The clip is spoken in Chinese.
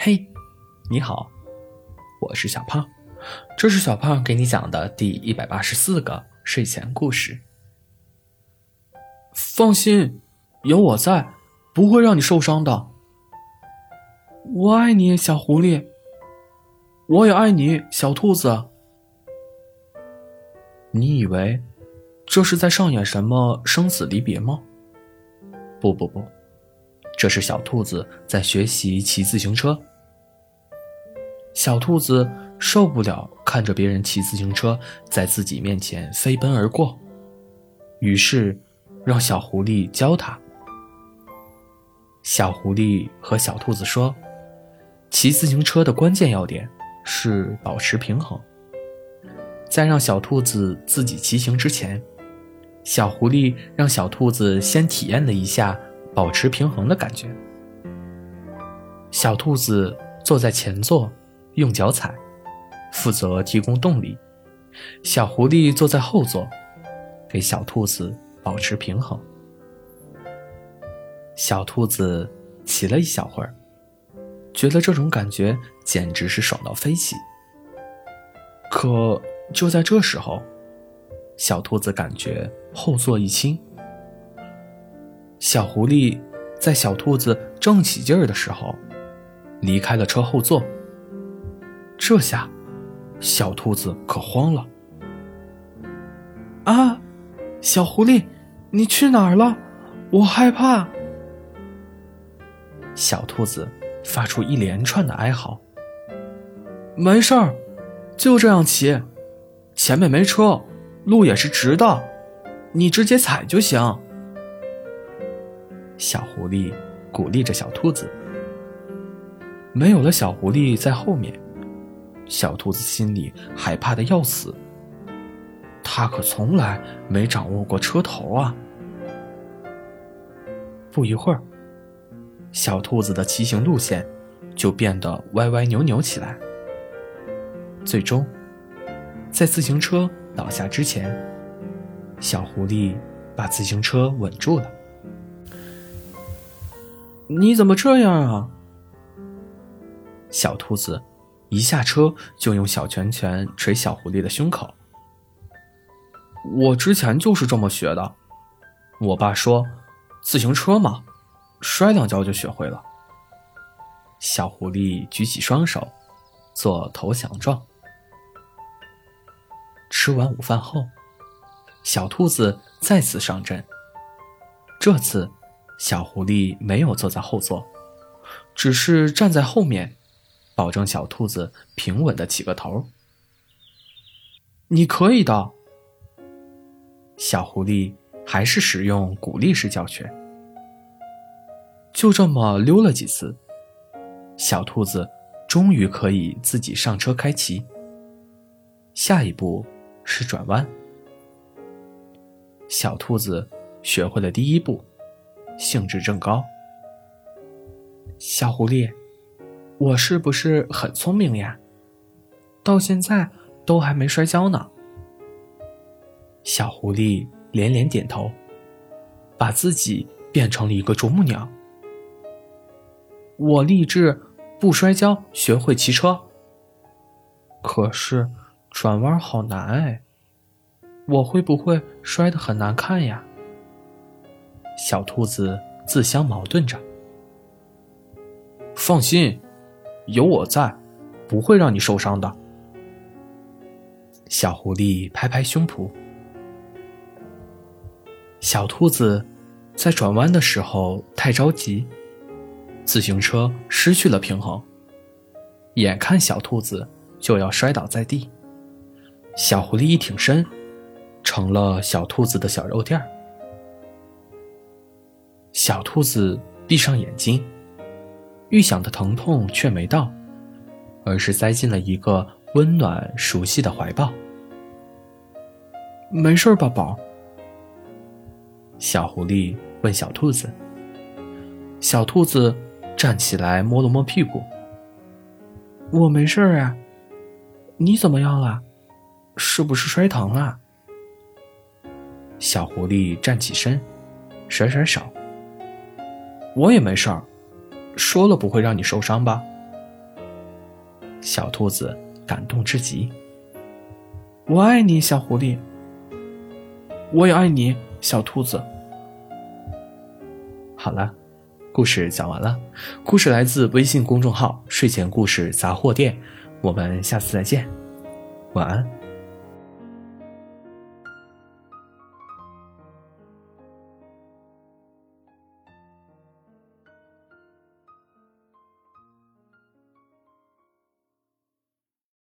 嘿，你好，我是小胖，这是小胖给你讲的第一百八十四个睡前故事。放心，有我在，不会让你受伤的。我爱你，小狐狸。我也爱你，小兔子。你以为这是在上演什么生死离别吗？不不不，这是小兔子在学习骑自行车。小兔子受不了看着别人骑自行车在自己面前飞奔而过，于是让小狐狸教它。小狐狸和小兔子说：“骑自行车的关键要点是保持平衡。”在让小兔子自己骑行之前，小狐狸让小兔子先体验了一下保持平衡的感觉。小兔子坐在前座，用脚踩，负责提供动力；小狐狸坐在后座，给小兔子保持平衡。小兔子骑了一小会儿，觉得这种感觉简直是爽到飞起。可就在这时候，小兔子感觉后座一轻，小狐狸在小兔子正起劲儿的时候离开了车后座。这下，小兔子可慌了。啊，小狐狸，你去哪儿了？我害怕。小兔子发出一连串的哀嚎。没事儿，就这样骑。前面没车，路也是直的，你直接踩就行。小狐狸鼓励着小兔子。没有了小狐狸在后面，小兔子心里害怕的要死。它可从来没掌握过车头啊！不一会儿，小兔子的骑行路线就变得歪歪扭扭起来，最终。在自行车倒下之前，小狐狸把自行车稳住了。你怎么这样啊？小兔子一下车就用小拳拳捶小狐狸的胸口。我之前就是这么学的，我爸说，自行车嘛，摔两跤就学会了。小狐狸举起双手，做投降状。吃完午饭后，小兔子再次上阵。这次，小狐狸没有坐在后座，只是站在后面，保证小兔子平稳的起个头。你可以的。小狐狸还是使用鼓励式教学。就这么溜了几次，小兔子终于可以自己上车开骑。下一步。是转弯，小兔子学会了第一步，兴致正高。小狐狸，我是不是很聪明呀？到现在都还没摔跤呢。小狐狸连连点头，把自己变成了一个啄木鸟。我立志不摔跤，学会骑车。可是。转弯好难哎，我会不会摔得很难看呀？小兔子自相矛盾着。放心，有我在，不会让你受伤的。小狐狸拍拍胸脯。小兔子在转弯的时候太着急，自行车失去了平衡，眼看小兔子就要摔倒在地。小狐狸一挺身，成了小兔子的小肉垫儿。小兔子闭上眼睛，预想的疼痛却没到，而是塞进了一个温暖熟悉的怀抱。没事吧，宝？小狐狸问小兔子。小兔子站起来，摸了摸屁股。我没事啊，你怎么样了？是不是摔疼了？小狐狸站起身，甩甩手。我也没事儿，说了不会让你受伤吧？小兔子感动至极。我爱你，小狐狸。我也爱你，小兔子。好了，故事讲完了。故事来自微信公众号“睡前故事杂货店”，我们下次再见，晚安。